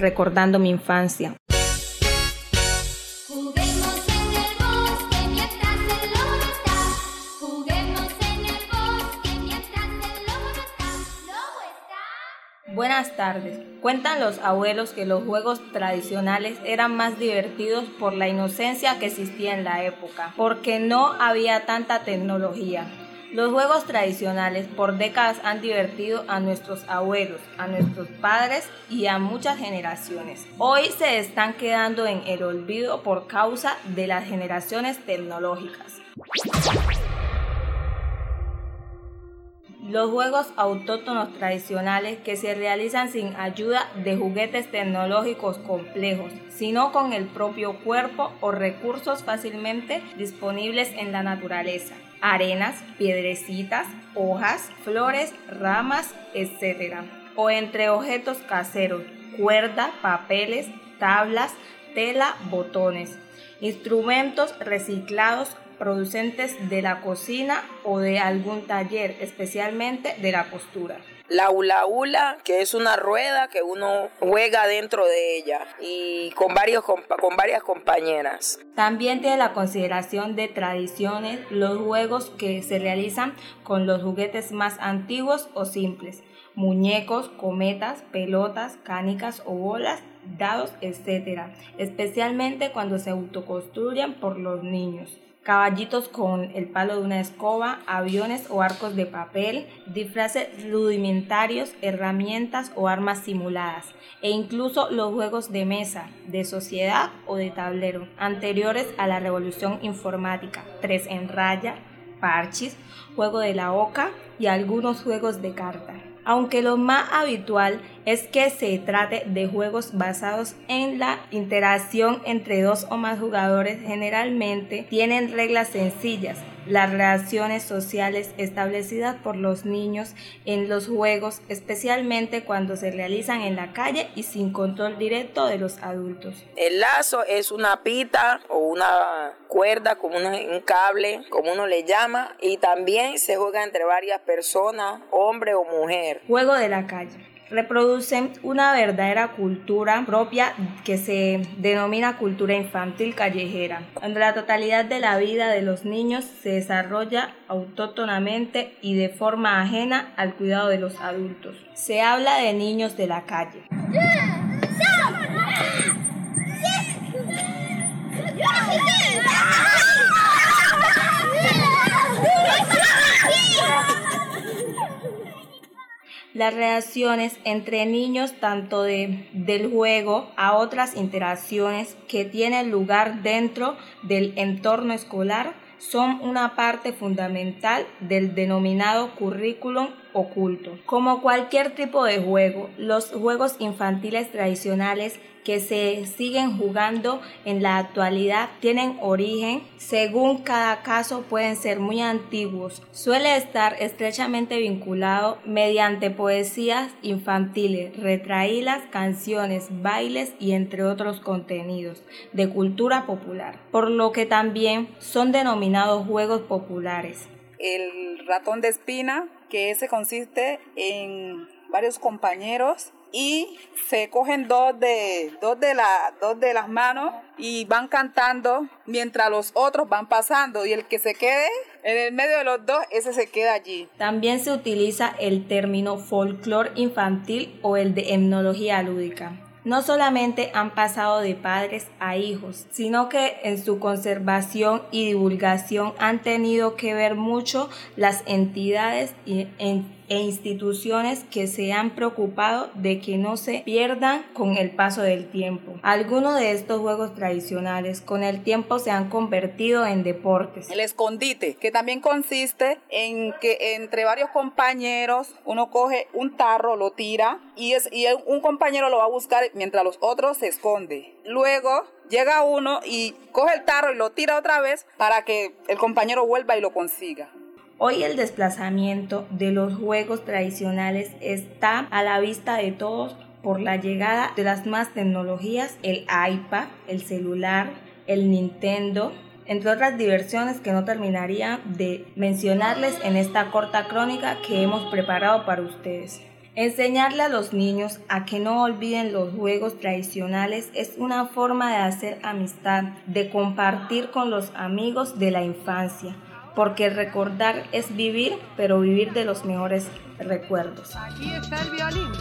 recordando mi infancia. Buenas tardes. Cuentan los abuelos que los juegos tradicionales eran más divertidos por la inocencia que existía en la época, porque no había tanta tecnología. Los juegos tradicionales por décadas han divertido a nuestros abuelos, a nuestros padres y a muchas generaciones. Hoy se están quedando en el olvido por causa de las generaciones tecnológicas. Los juegos autóctonos tradicionales que se realizan sin ayuda de juguetes tecnológicos complejos, sino con el propio cuerpo o recursos fácilmente disponibles en la naturaleza. Arenas, piedrecitas, hojas, flores, ramas, etc. O entre objetos caseros, cuerda, papeles, tablas, tela, botones. Instrumentos reciclados producentes de la cocina o de algún taller, especialmente de la costura. La hula hula, que es una rueda que uno juega dentro de ella y con, varios, con varias compañeras. También tiene la consideración de tradiciones los juegos que se realizan con los juguetes más antiguos o simples, muñecos, cometas, pelotas, canicas o bolas, dados, etc., especialmente cuando se autoconstruyen por los niños caballitos con el palo de una escoba, aviones o arcos de papel, disfraces rudimentarios, herramientas o armas simuladas, e incluso los juegos de mesa, de sociedad o de tablero, anteriores a la revolución informática, tres en raya, parchis, juego de la oca y algunos juegos de carta aunque lo más habitual es que se trate de juegos basados en la interacción entre dos o más jugadores, generalmente tienen reglas sencillas, las relaciones sociales establecidas por los niños en los juegos, especialmente cuando se realizan en la calle y sin control directo de los adultos. El lazo es una pita o una cuerda, como un cable, como uno le llama, y también se juega entre varias personas, hombre o mujer. Juego de la calle reproducen una verdadera cultura propia que se denomina cultura infantil callejera, donde la totalidad de la vida de los niños se desarrolla autóctonamente y de forma ajena al cuidado de los adultos. Se habla de niños de la calle. Las reacciones entre niños tanto de, del juego a otras interacciones que tienen lugar dentro del entorno escolar son una parte fundamental del denominado currículum oculto. Como cualquier tipo de juego, los juegos infantiles tradicionales que se siguen jugando en la actualidad tienen origen, según cada caso pueden ser muy antiguos. Suele estar estrechamente vinculado mediante poesías infantiles, retraídas, canciones, bailes y entre otros contenidos de cultura popular, por lo que también son denominados juegos populares. El ratón de espina, que ese consiste en varios compañeros y se cogen dos de, dos de, la, dos de las manos y van cantando mientras los otros van pasando y el que se quede en el medio de los dos, ese se queda allí. También se utiliza el término folclore infantil o el de etnología lúdica no solamente han pasado de padres a hijos, sino que en su conservación y divulgación han tenido que ver mucho las entidades y en e instituciones que se han preocupado de que no se pierdan con el paso del tiempo. Algunos de estos juegos tradicionales con el tiempo se han convertido en deportes. El escondite, que también consiste en que entre varios compañeros uno coge un tarro, lo tira y, es, y un compañero lo va a buscar mientras los otros se esconden. Luego llega uno y coge el tarro y lo tira otra vez para que el compañero vuelva y lo consiga. Hoy el desplazamiento de los juegos tradicionales está a la vista de todos por la llegada de las más tecnologías, el iPad, el celular, el Nintendo, entre otras diversiones que no terminaría de mencionarles en esta corta crónica que hemos preparado para ustedes. Enseñarle a los niños a que no olviden los juegos tradicionales es una forma de hacer amistad, de compartir con los amigos de la infancia, porque recordar es vivir, pero vivir de los mejores recuerdos. Aquí está el violín.